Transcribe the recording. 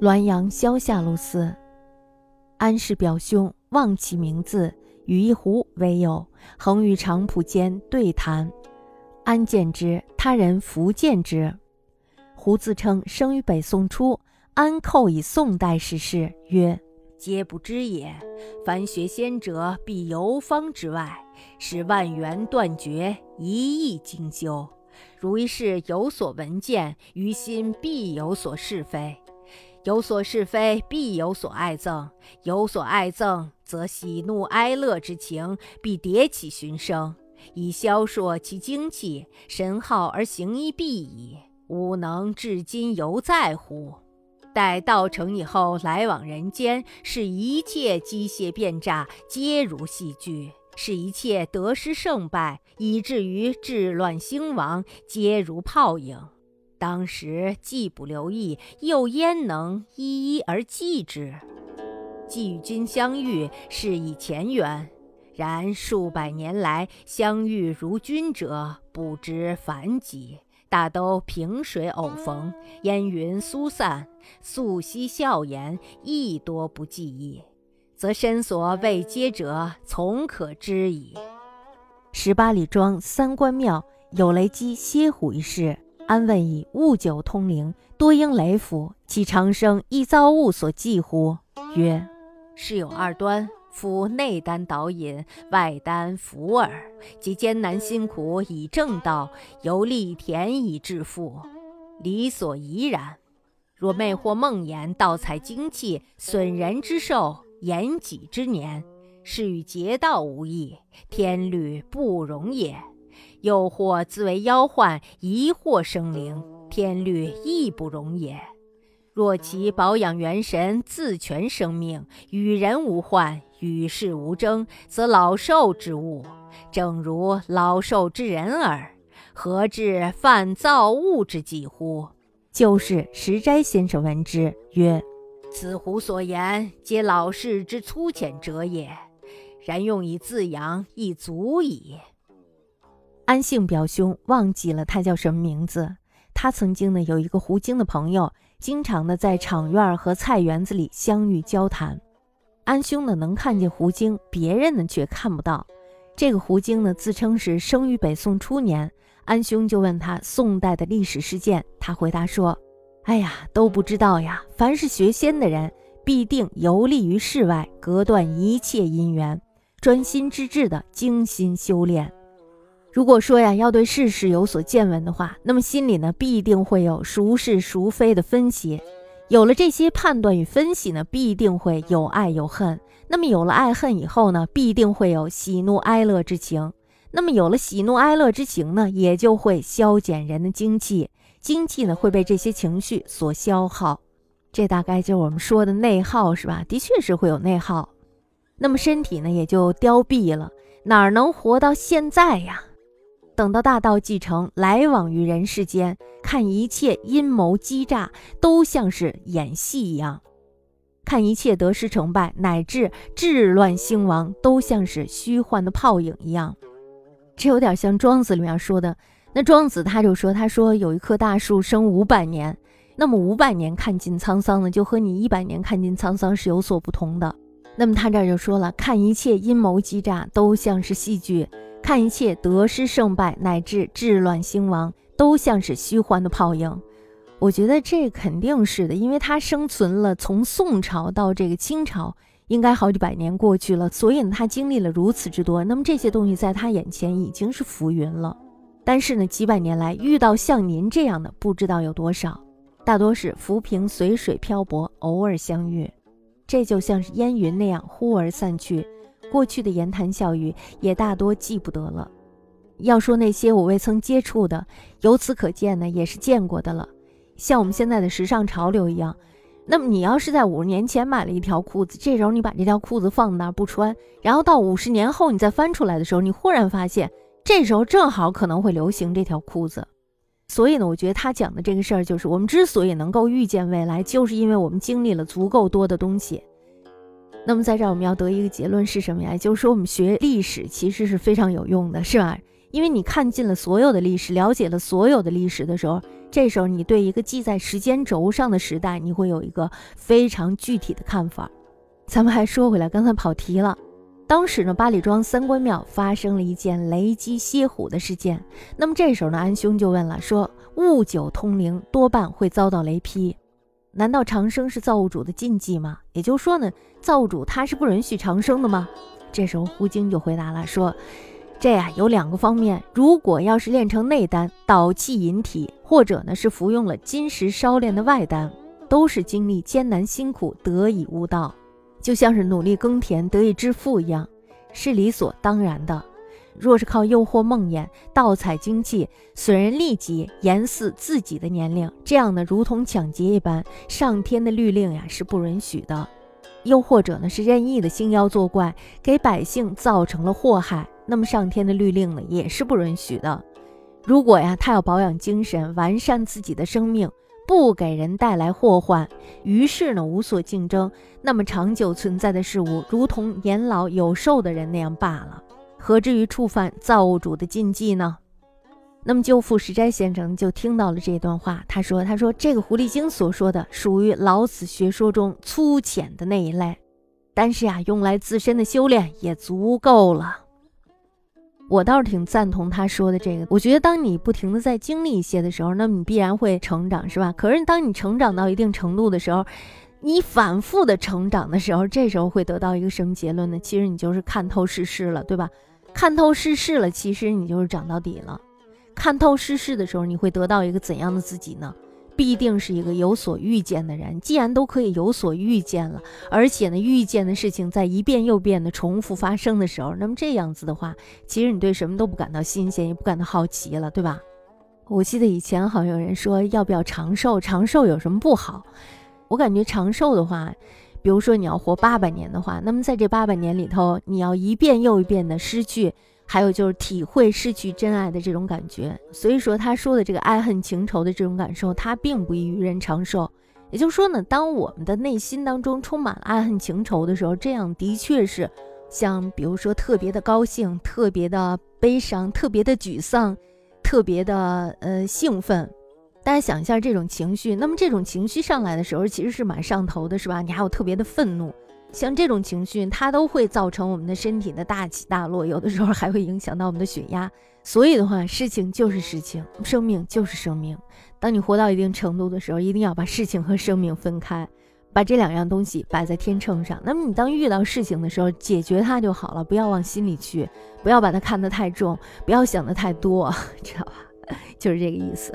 滦阳萧下路寺，安氏表兄忘其名字，与一狐为友，横于长浦间对谈。安见之，他人弗见之。胡自称生于北宋初，安寇以宋代史事，曰：“皆不知也。凡学仙者，必游方之外，使万缘断绝，一意精修。如一事有所闻见，于心必有所是非。”有所是非，必有所爱憎；有所爱憎，则喜怒哀乐之情必迭起寻生，以消烁其精气神耗而行一必矣。吾能至今犹在乎？待道成以后，来往人间，是一切机械变诈，皆如戏剧；是一切得失胜败，以至于治乱兴亡，皆如泡影。当时既不留意，又焉能一一而记之？既与君相遇，是以前缘。然数百年来相遇如君者，不知凡几，大都萍水偶逢，烟云疏散，素昔笑颜，亦多不记忆，则身所未接者，从可知矣。十八里庄三官庙有雷击歇虎一事。安问以物酒通灵，多应雷府，其长生亦遭物所忌乎？曰：事有二端，夫内丹导引，外丹伏耳。即艰难辛苦以正道，由力田以致富，理所宜然。若魅惑梦魇，盗采精气，损人之寿，延己之年，是与劫道无异，天律不容也。又或自为妖患，疑惑生灵，天律亦不容也。若其保养元神，自全生命，与人无患，与世无争，则老寿之物，正如老寿之人耳。何至犯造物之忌乎？就是石斋先生闻之，曰：“此胡所言，皆老世之粗浅者也。然用以自养，亦足矣。”安姓表兄忘记了他叫什么名字。他曾经呢有一个胡精的朋友，经常呢在场院和菜园子里相遇交谈。安兄呢能看见胡精，别人呢却看不到。这个胡精呢自称是生于北宋初年。安兄就问他宋代的历史事件，他回答说：“哎呀，都不知道呀。凡是学仙的人，必定游历于世外，隔断一切因缘，专心致志的精心修炼。”如果说呀，要对世事有所见闻的话，那么心里呢必定会有孰是孰非的分析。有了这些判断与分析呢，必定会有爱有恨。那么有了爱恨以后呢，必定会有喜怒哀乐之情。那么有了喜怒哀乐之情呢，也就会消减人的精气，精气呢会被这些情绪所消耗。这大概就是我们说的内耗，是吧？的确是会有内耗。那么身体呢也就凋敝了，哪能活到现在呀？等到大道继承，来往于人世间，看一切阴谋欺诈，都像是演戏一样；看一切得失成败，乃至治乱兴亡，都像是虚幻的泡影一样。这有点像庄子里面说的。那庄子他就说：“他说有一棵大树生五百年，那么五百年看尽沧桑呢，就和你一百年看尽沧桑是有所不同的。那么他这就说了，看一切阴谋机诈，都像是戏剧。”看一切得失胜败，乃至治乱兴亡，都像是虚幻的泡影。我觉得这肯定是的，因为他生存了从宋朝到这个清朝，应该好几百年过去了，所以呢，他经历了如此之多。那么这些东西在他眼前已经是浮云了。但是呢，几百年来遇到像您这样的，不知道有多少，大多是浮萍随水漂泊，偶尔相遇，这就像是烟云那样忽而散去。过去的言谈笑语也大多记不得了。要说那些我未曾接触的，由此可见呢，也是见过的了。像我们现在的时尚潮流一样，那么你要是在五十年前买了一条裤子，这时候你把这条裤子放那儿不穿，然后到五十年后你再翻出来的时候，你忽然发现这时候正好可能会流行这条裤子。所以呢，我觉得他讲的这个事儿，就是我们之所以能够预见未来，就是因为我们经历了足够多的东西。那么在这儿我们要得一个结论是什么呀？就是说我们学历史其实是非常有用的，是吧？因为你看尽了所有的历史，了解了所有的历史的时候，这时候你对一个记在时间轴上的时代，你会有一个非常具体的看法。咱们还说回来，刚才跑题了。当时呢，八里庄三官庙发生了一件雷击蝎虎的事件。那么这时候呢，安兄就问了，说物酒通灵多半会遭到雷劈，难道长生是造物主的禁忌吗？也就是说呢，造物主他是不允许长生的吗？这时候胡精就回答了，说这呀有两个方面，如果要是炼成内丹导气引体，或者呢是服用了金石烧炼的外丹，都是经历艰难辛苦得以悟道。就像是努力耕田得以致富一样，是理所当然的。若是靠诱惑梦魇、盗采精气、损人利己、延嗣自己的年龄，这样呢，如同抢劫一般，上天的律令呀是不允许的。又或者呢，是任意的兴妖作怪，给百姓造成了祸害，那么上天的律令呢也是不允许的。如果呀，他要保养精神，完善自己的生命。不给人带来祸患，于是呢无所竞争，那么长久存在的事物，如同年老有寿的人那样罢了，何至于触犯造物主的禁忌呢？那么救父石斋先生就听到了这段话，他说：“他说这个狐狸精所说的属于老子学说中粗浅的那一类，但是呀，用来自身的修炼也足够了。”我倒是挺赞同他说的这个。我觉得，当你不停的在经历一些的时候，那么你必然会成长，是吧？可是，当你成长到一定程度的时候，你反复的成长的时候，这时候会得到一个什么结论呢？其实你就是看透世事了，对吧？看透世事了，其实你就是长到底了。看透世事的时候，你会得到一个怎样的自己呢？必定是一个有所预见的人。既然都可以有所预见了，而且呢，预见的事情在一遍又一遍的重复发生的时候，那么这样子的话，其实你对什么都不感到新鲜，也不感到好奇了，对吧？我记得以前好像有人说要不要长寿？长寿有什么不好？我感觉长寿的话，比如说你要活八百年的话，那么在这八百年里头，你要一遍又一遍的失去。还有就是体会失去真爱的这种感觉，所以说他说的这个爱恨情仇的这种感受，它并不易于人长寿。也就是说呢，当我们的内心当中充满了爱恨情仇的时候，这样的确是像比如说特别的高兴、特别的悲伤、特别的沮丧、特别的呃兴奋。大家想一下这种情绪，那么这种情绪上来的时候，其实是蛮上头的，是吧？你还有特别的愤怒。像这种情绪，它都会造成我们的身体的大起大落，有的时候还会影响到我们的血压。所以的话，事情就是事情，生命就是生命。当你活到一定程度的时候，一定要把事情和生命分开，把这两样东西摆在天秤上。那么你当遇到事情的时候，解决它就好了，不要往心里去，不要把它看得太重，不要想得太多，知道吧？就是这个意思。